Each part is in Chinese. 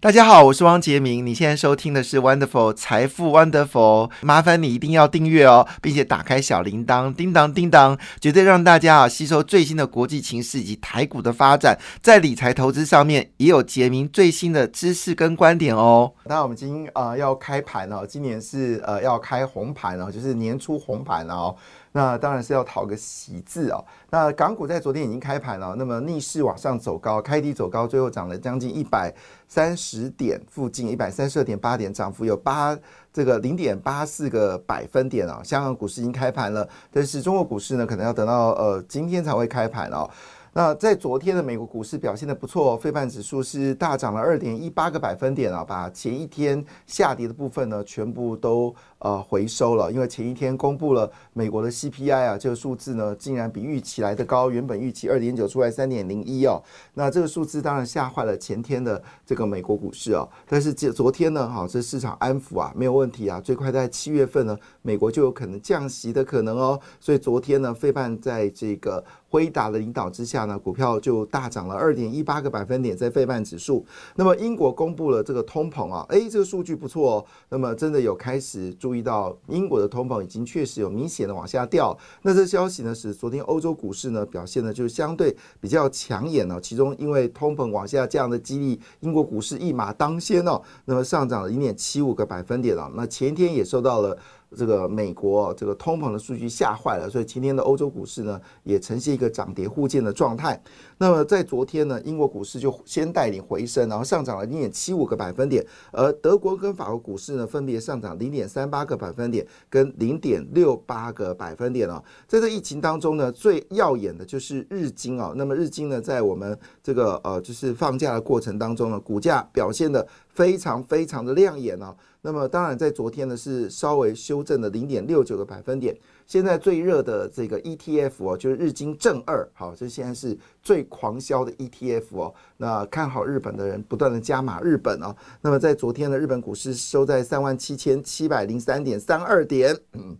大家好，我是汪杰明。你现在收听的是 Wonderful 财富 Wonderful，麻烦你一定要订阅哦，并且打开小铃铛，叮当叮当，绝对让大家啊吸收最新的国际情势以及台股的发展，在理财投资上面也有杰明最新的知识跟观点哦。那我们今天呃要开盘了，今年是呃要开红盘了，就是年初红盘了哦。那当然是要讨个喜字哦。那港股在昨天已经开盘了，那么逆势往上走高，开低走高，最后涨了将近一百三十点附近，一百三十二点八点，涨幅有八这个零点八四个百分点啊。香港股市已经开盘了，但是中国股市呢，可能要等到呃今天才会开盘哦。那在昨天的美国股市表现的不错，费半指数是大涨了二点一八个百分点啊，把前一天下跌的部分呢全部都呃回收了。因为前一天公布了美国的 CPI 啊，这个数字呢竟然比预期来的高，原本预期二点九出来三点零一哦，那这个数字当然吓坏了前天的这个美国股市哦。但是这昨天呢，哈，这市场安抚啊，没有问题啊，最快在七月份呢，美国就有可能降息的可能哦。所以昨天呢，费半在这个。辉达的领导之下呢，股票就大涨了二点一八个百分点，在费半指数。那么英国公布了这个通膨啊，诶，这个数据不错哦。那么真的有开始注意到英国的通膨已经确实有明显的往下掉。那这消息呢，使昨天欧洲股市呢表现呢就相对比较抢眼哦。其中因为通膨往下降的激励，英国股市一马当先哦，那么上涨了零点七五个百分点了。那前天也受到了。这个美国这个通膨的数据吓坏了，所以今天的欧洲股市呢也呈现一个涨跌互见的状态。那么在昨天呢，英国股市就先带领回升，然后上涨了零点七五个百分点，而德国跟法国股市呢分别上涨零点三八个百分点跟零点六八个百分点哦。在这疫情当中呢，最耀眼的就是日经哦。那么日经呢，在我们这个呃就是放假的过程当中呢，股价表现的非常非常的亮眼哦。那么当然，在昨天呢是稍微修正了零点六九个百分点。现在最热的这个 ETF 哦，就是日经正二，好，这现在是最狂销的 ETF 哦。那看好日本的人不断的加码日本哦。那么在昨天呢日本股市收在三万七千七百零三点三二点。嗯，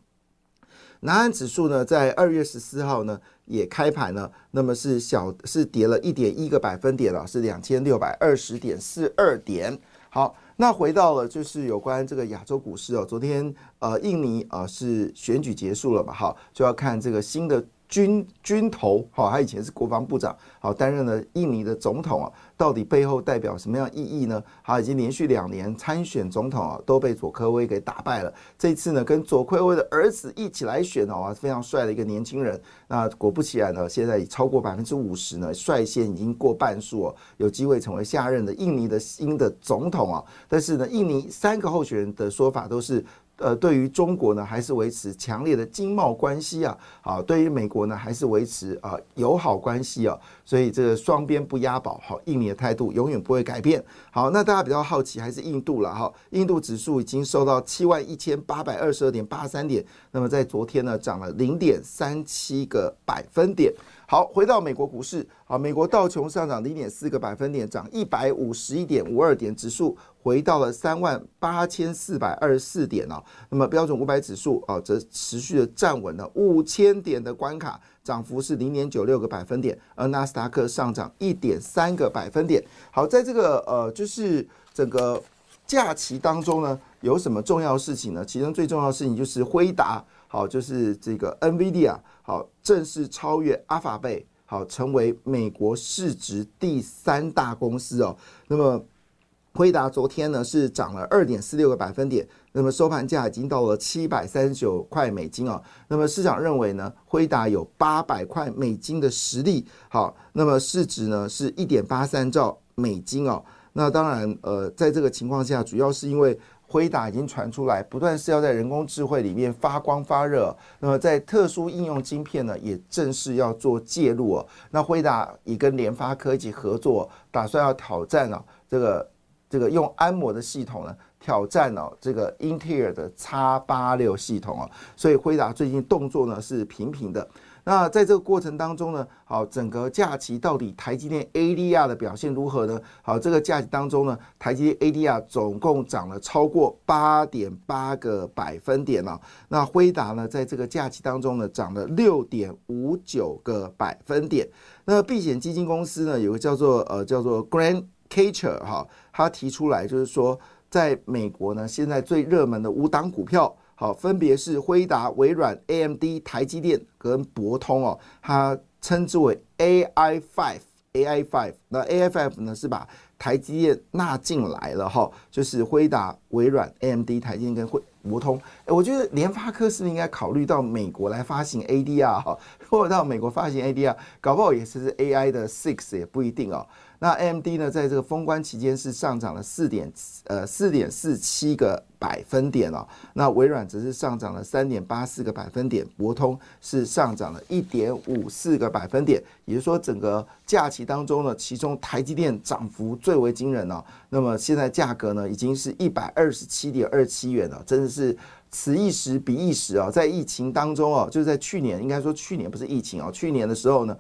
南安指数呢，在二月十四号呢也开盘了，那么是小是跌了一点一个百分点了，是两千六百二十点四二点。好。那回到了就是有关这个亚洲股市哦，昨天呃印尼啊是选举结束了嘛，好就要看这个新的。军军头，好，他以前是国防部长，好，担任了印尼的总统啊，到底背后代表什么样意义呢？好，已经连续两年参选总统啊，都被佐科威给打败了。这次呢，跟佐科威的儿子一起来选哦，非常帅的一个年轻人。那果不其然呢，现在已超过百分之五十呢，率先已经过半数哦，有机会成为下任的印尼的新的总统啊。但是呢，印尼三个候选人的说法都是。呃，对于中国呢，还是维持强烈的经贸关系啊，好，对于美国呢，还是维持啊友好关系啊，所以这个双边不押宝，好，印尼的态度永远不会改变。好，那大家比较好奇还是印度了哈，印度指数已经收到七万一千八百二十二点八三点，那么在昨天呢，涨了零点三七个百分点。好，回到美国股市，好，美国道琼上涨零点四个百分点，涨一百五十一点五二点，指数回到了三万八千四百二十四点哦。那么标准五百指数啊，则持续的站稳了五千点的关卡，涨幅是零点九六个百分点，而纳斯达克上涨一点三个百分点。好，在这个呃，就是整个假期当中呢，有什么重要事情呢？其中最重要的事情就是辉达。好，就是这个 NVD 啊好正式超越阿法贝，好成为美国市值第三大公司哦。那么辉达昨天呢是涨了二点四六个百分点，那么收盘价已经到了七百三十九块美金哦。那么市场认为呢，辉达有八百块美金的实力，好，那么市值呢是一点八三兆美金哦。那当然，呃，在这个情况下，主要是因为。辉达已经传出来，不断是要在人工智慧里面发光发热。那么在特殊应用晶片呢，也正式要做介入哦。那辉达也跟联发科一起合作，打算要挑战哦，这个这个用安摩的系统呢，挑战哦这个英特尔的叉八六系统哦。所以辉达最近动作呢是频频的。那在这个过程当中呢，好，整个假期到底台积电 ADR 的表现如何呢？好，这个假期当中呢，台积电 ADR 总共涨了超过八点八个百分点了。那辉达呢，在这个假期当中呢，涨了六点五九个百分点。那避险基金公司呢，有个叫做呃叫做 Grand Catcher 哈，他提出来就是说，在美国呢，现在最热门的五档股票。好，分别是辉达、微软、AMD、台积电跟博通哦，它称之为 AI Five，AI Five。那 AI Five 呢是把台积电纳进来了哈，就是辉达、微软、AMD、台积电跟辉博通。哎，我觉得联发科是不是应该考虑到美国来发行 ADR 哈，或者到美国发行 ADR，搞不好也是 AI 的 Six 也不一定哦。那 AMD 呢，在这个封关期间是上涨了四点呃四点四七个百分点哦。那微软则是上涨了三点八四个百分点，博通是上涨了一点五四个百分点。也就是说，整个假期当中呢，其中台积电涨幅最为惊人哦。那么现在价格呢，已经是一百二十七点二七元了，真的是此一时彼一时啊！在疫情当中哦，就是在去年，应该说去年不是疫情哦，去年的时候呢。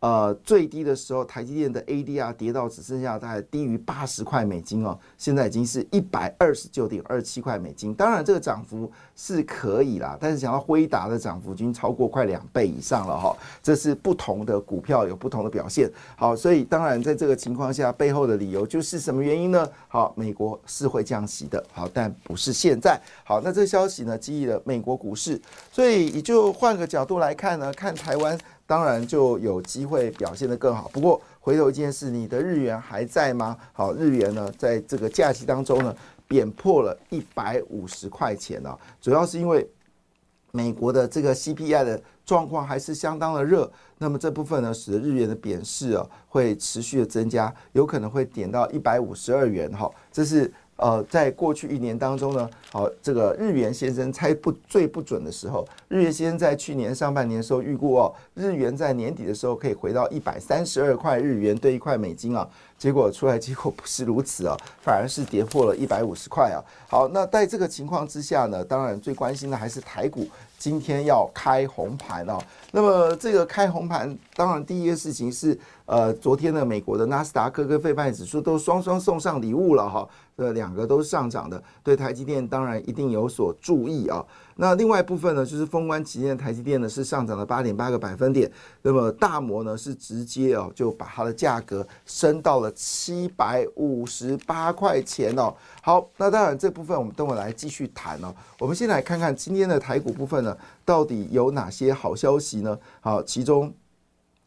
呃，最低的时候，台积电的 ADR 跌到只剩下大概低于八十块美金哦，现在已经是一百二十九点二七块美金。当然，这个涨幅是可以啦，但是想要辉达的涨幅已经超过快两倍以上了哈。这是不同的股票有不同的表现。好，所以当然在这个情况下，背后的理由就是什么原因呢？好，美国是会降息的，好，但不是现在。好，那这个消息呢，激励了美国股市，所以也就换个角度来看呢，看台湾。当然就有机会表现得更好。不过回头一件事，你的日元还在吗？好，日元呢，在这个假期当中呢，贬破了一百五十块钱啊。主要是因为美国的这个 CPI 的状况还是相当的热，那么这部分呢，使得日元的贬势啊会持续的增加，有可能会点到一百五十二元哈。这是。呃，在过去一年当中呢，好，这个日元先生猜不最不准的时候，日元先生在去年上半年的时候预估哦，日元在年底的时候可以回到一百三十二块日元兑一块美金啊，结果出来结果不是如此啊，反而是跌破了一百五十块啊。好，那在这个情况之下呢，当然最关心的还是台股今天要开红盘哦。那么这个开红盘，当然第一个事情是，呃，昨天的美国的纳斯达克跟费半指数都双双送上礼物了哈。这两个都是上涨的，对台积电当然一定有所注意啊。那另外一部分呢，就是封关期间台积电呢是上涨了八点八个百分点，那么大摩呢是直接哦就把它的价格升到了七百五十八块钱哦。好，那当然这部分我们等会来继续谈哦。我们先来看看今天的台股部分呢，到底有哪些好消息呢？好，其中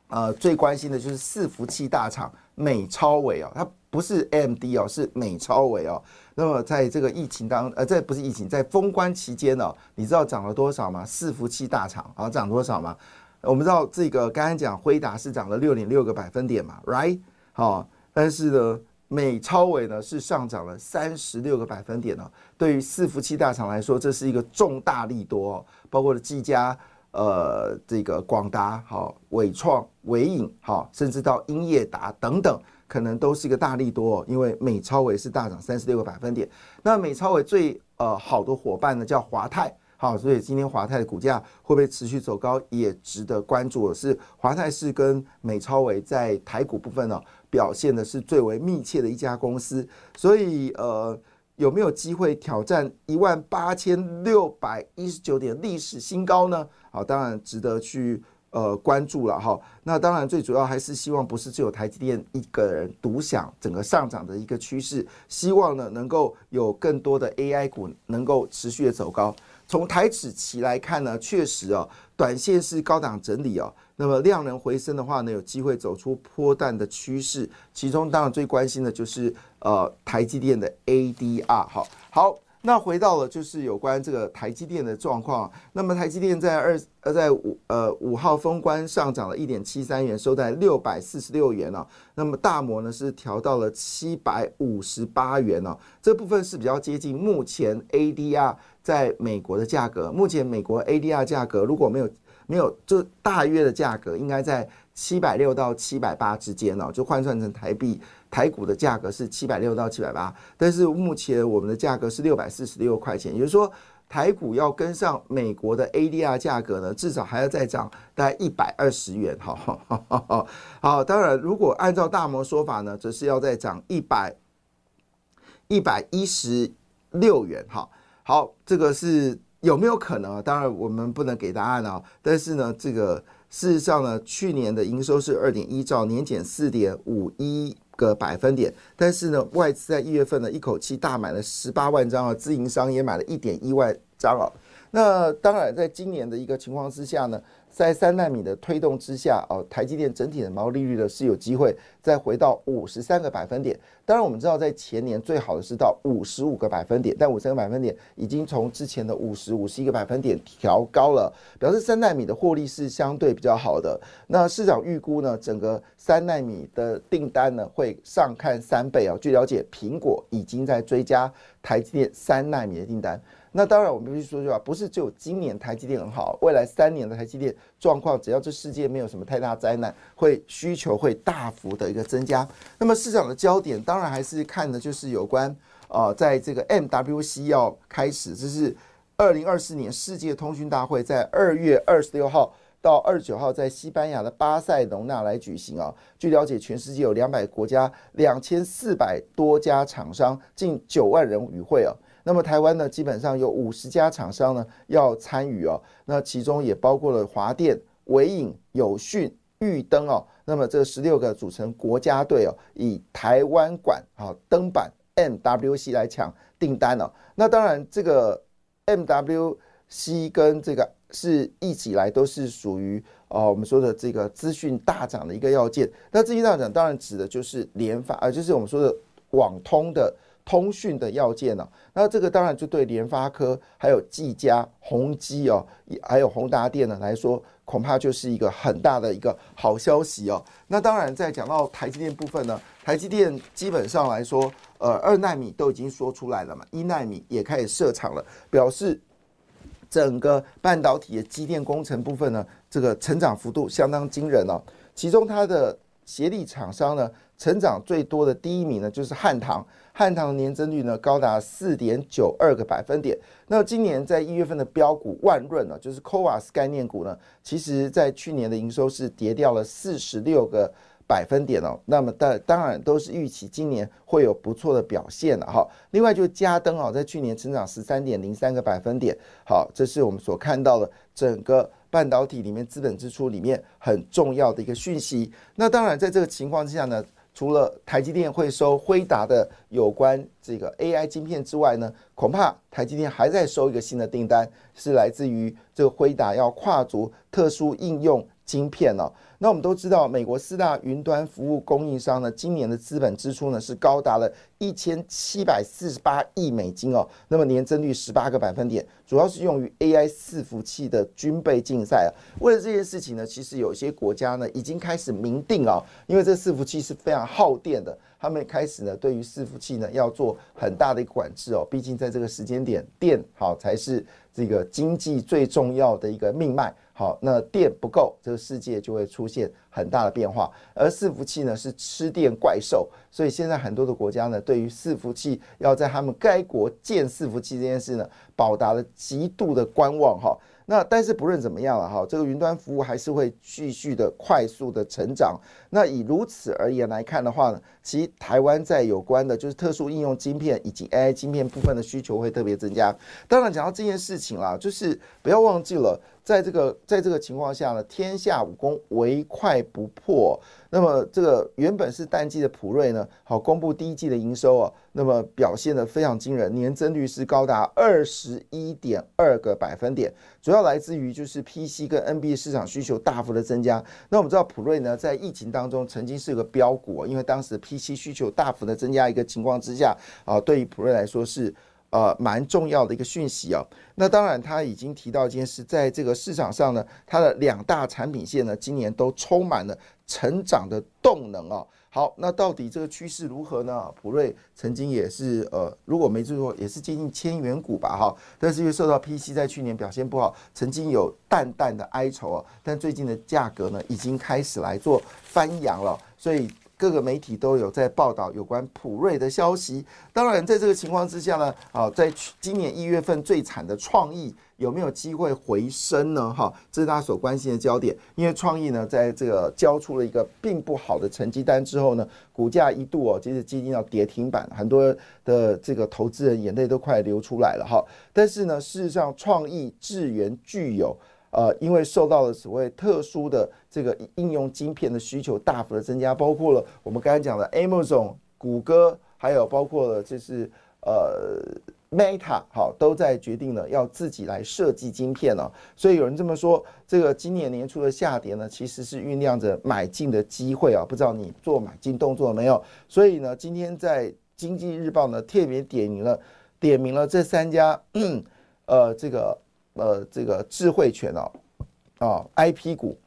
呃最关心的就是伺服器大厂美超伟啊，它。不是 AMD 哦，是美超伟哦。那么在这个疫情当，呃，这不是疫情，在封关期间呢，你知道涨了多少吗？伺服器大厂啊，涨多少吗？我们知道这个刚刚讲辉达是涨了六点六个百分点嘛，right？好，但是呢，美超伟呢是上涨了三十六个百分点呢。对于伺服器大厂来说，这是一个重大利多哦，包括了技嘉、呃，这个广达、好伟创、伟影、好，甚至到英业达等等。可能都是一个大利多，因为美超伟是大涨三十六个百分点。那美超伟最呃好的伙伴呢叫华泰，好，所以今天华泰的股价会不会持续走高，也值得关注。是华泰是跟美超伟在台股部分呢表现的是最为密切的一家公司，所以呃有没有机会挑战一万八千六百一十九点历史新高呢？好，当然值得去。呃，关注了哈，那当然最主要还是希望不是只有台积电一个人独享整个上涨的一个趋势，希望呢能够有更多的 AI 股能够持续的走高。从台指期来看呢，确实哦，短线是高档整理哦，那么量能回升的话呢，有机会走出波段的趋势。其中当然最关心的就是呃台积电的 ADR，好好。那回到了就是有关这个台积电的状况。那么台积电在二呃在五呃五号封关上涨了一点七三元，收在六百四十六元了。那么大摩呢是调到了七百五十八元了。这部分是比较接近目前 ADR 在美国的价格。目前美国 ADR 价格如果没有没有就大约的价格应该在七百六到七百八之间哦，就换算成台币。台股的价格是七百六到七百八，但是目前我们的价格是六百四十六块钱，也就是说，台股要跟上美国的 ADR 价格呢，至少还要再涨大概一百二十元。好，好，当然如果按照大摩说法呢，则是要再涨一百一百一十六元。哈，好这个是有没有可能啊？当然我们不能给答案啊。但是呢，这个事实上呢，去年的营收是二点一兆，年减四点五一。个百分点，但是呢，外资在一月份呢，一口气大买了十八万张啊，自营商也买了一点一万张啊。那当然，在今年的一个情况之下呢。在三纳米的推动之下，哦，台积电整体的毛利率呢是有机会再回到五十三个百分点。当然，我们知道在前年最好的是到五十五个百分点，但五十三个百分点已经从之前的五十五十一个百分点调高了，表示三纳米的获利是相对比较好的。那市场预估呢，整个三纳米的订单呢会上看三倍啊。据了解，苹果已经在追加台积电三纳米的订单。那当然，我们必须说句话，不是只有今年台积电很好，未来三年的台积电状况，只要这世界没有什么太大灾难，会需求会大幅的一个增加。那么市场的焦点当然还是看的就是有关呃，在这个 MWC 要开始，这是二零二四年世界通讯大会在二月二十六号到二十九号在西班牙的巴塞隆纳来举行啊。据了解，全世界有两百国家、两千四百多家厂商，近九万人与会啊。那么台湾呢，基本上有五十家厂商呢要参与哦，那其中也包括了华电、伟影、友讯、裕登哦，那么这十六个组成国家队哦，以台湾馆啊灯板 MWC 来抢订单哦。那当然，这个 MWC 跟这个是一起来都是属于哦我们说的这个资讯大涨的一个要件。那资讯大涨当然指的就是联发啊，就是我们说的网通的。通讯的要件呢？那这个当然就对联发科、还有技嘉、宏基哦，还有宏达电呢来说，恐怕就是一个很大的一个好消息哦。那当然，在讲到台积电部分呢，台积电基本上来说，呃，二纳米都已经说出来了嘛，一纳米也开始设厂了，表示整个半导体的机电工程部分呢，这个成长幅度相当惊人哦。其中它的协力厂商呢，成长最多的第一名呢，就是汉唐。汉唐的年增率呢高达四点九二个百分点。那今年在一月份的标股万润呢，就是 c o a s 概念股呢，其实在去年的营收是跌掉了四十六个百分点哦。那么当当然都是预期今年会有不错的表现了哈。另外就嘉登哦，在去年成长十三点零三个百分点。好，这是我们所看到的整个半导体里面资本支出里面很重要的一个讯息。那当然在这个情况之下呢。除了台积电会收辉达的有关这个 AI 晶片之外呢，恐怕台积电还在收一个新的订单，是来自于这个辉达要跨足特殊应用晶片哦。那我们都知道，美国四大云端服务供应商呢，今年的资本支出呢是高达了一千七百四十八亿美金哦。那么年增率十八个百分点，主要是用于 AI 伺服器的军备竞赛啊。为了这件事情呢，其实有些国家呢已经开始明定啊，因为这伺服器是非常耗电的，他们开始呢对于伺服器呢要做很大的一个管制哦。毕竟在这个时间点，电好才是这个经济最重要的一个命脉。好，那电不够，这个世界就会出现很大的变化。而伺服器呢是吃电怪兽，所以现在很多的国家呢，对于伺服器要在他们该国建伺服器这件事呢，表达了极度的观望哈。那但是不论怎么样了哈，这个云端服务还是会继续的快速的成长。那以如此而言来看的话呢，其实台湾在有关的就是特殊应用晶片以及 AI 晶片部分的需求会特别增加。当然讲到这件事情啦，就是不要忘记了。在这个在这个情况下呢，天下武功唯快不破。那么这个原本是淡季的普瑞呢，好公布第一季的营收啊，那么表现的非常惊人，年增率是高达二十一点二个百分点，主要来自于就是 PC 跟 NB 市场需求大幅的增加。那我们知道普瑞呢，在疫情当中曾经是个标股，因为当时 PC 需求大幅的增加一个情况之下啊，对于普瑞来说是。呃，蛮重要的一个讯息啊。那当然，他已经提到一件事，在这个市场上呢，它的两大产品线呢，今年都充满了成长的动能啊。好，那到底这个趋势如何呢？普瑞曾经也是呃，如果没记错，也是接近千元股吧，哈。但是因为受到 PC 在去年表现不好，曾经有淡淡的哀愁啊。但最近的价格呢，已经开始来做翻扬了，所以。各个媒体都有在报道有关普瑞的消息。当然，在这个情况之下呢，啊，在今年一月份最惨的创意有没有机会回升呢？哈，这是大家所关心的焦点。因为创意呢，在这个交出了一个并不好的成绩单之后呢，股价一度哦，其实基金要跌停板，很多的这个投资人眼泪都快流出来了哈。但是呢，事实上，创意智源具有。呃，因为受到了所谓特殊的这个应用晶片的需求大幅的增加，包括了我们刚才讲的 Amazon、谷歌，还有包括了就是呃 Meta，好，都在决定了要自己来设计晶片了。所以有人这么说，这个今年年初的下跌呢，其实是酝酿着买进的机会啊。不知道你做买进动作了没有？所以呢，今天在经济日报呢特别点名了，点名了这三家，呃，这个。呃，这个智慧权哦，哦，IP 股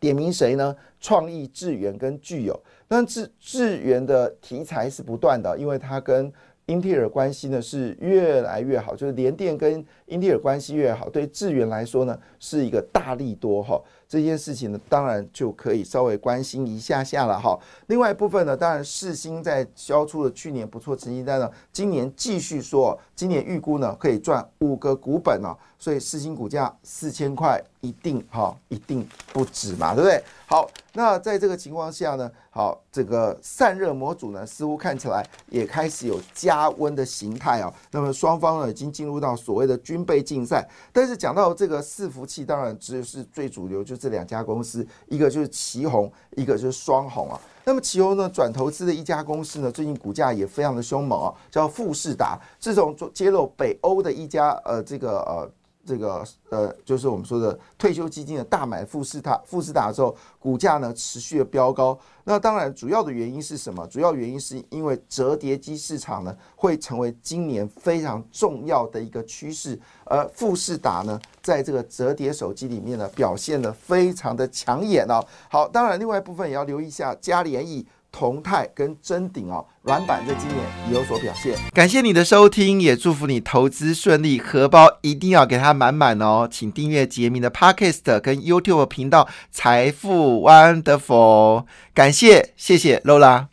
点名谁呢？创意、智源跟具有。那智智源的题材是不断的，因为它跟英特尔关系呢是越来越好，就是联电跟英特尔关系越好，对智源来说呢是一个大力多哈。这件事情呢，当然就可以稍微关心一下下了哈。另外一部分呢，当然世新在交出了去年不错成绩单呢，今年继续说，今年预估呢可以赚五个股本啊，所以世新股价四千块一定哈，一定不止嘛，对不对？好，那在这个情况下呢，好，这个散热模组呢，似乎看起来也开始有加温的形态啊。那么双方呢，已经进入到所谓的军备竞赛。但是讲到这个伺服器，当然只是最主流，就这两家公司，一个就是旗宏，一个就是双红啊。那么旗宏呢，转投资的一家公司呢，最近股价也非常的凶猛啊，叫富士达。自从做揭露北欧的一家呃这个呃。这个呃，就是我们说的退休基金的大买富士达，富士达之后，股价呢持续的飙高。那当然，主要的原因是什么？主要原因是因为折叠机市场呢会成为今年非常重要的一个趋势，而富士达呢在这个折叠手机里面呢表现的非常的抢眼哦。好，当然另外一部分也要留意一下嘉联益。同泰跟真鼎哦，软板在今年也有所表现。感谢你的收听，也祝福你投资顺利，荷包一定要给它满满哦。请订阅杰明的 Podcast 跟 YouTube 频道财富 Wonderful。感谢，谢谢 Lola。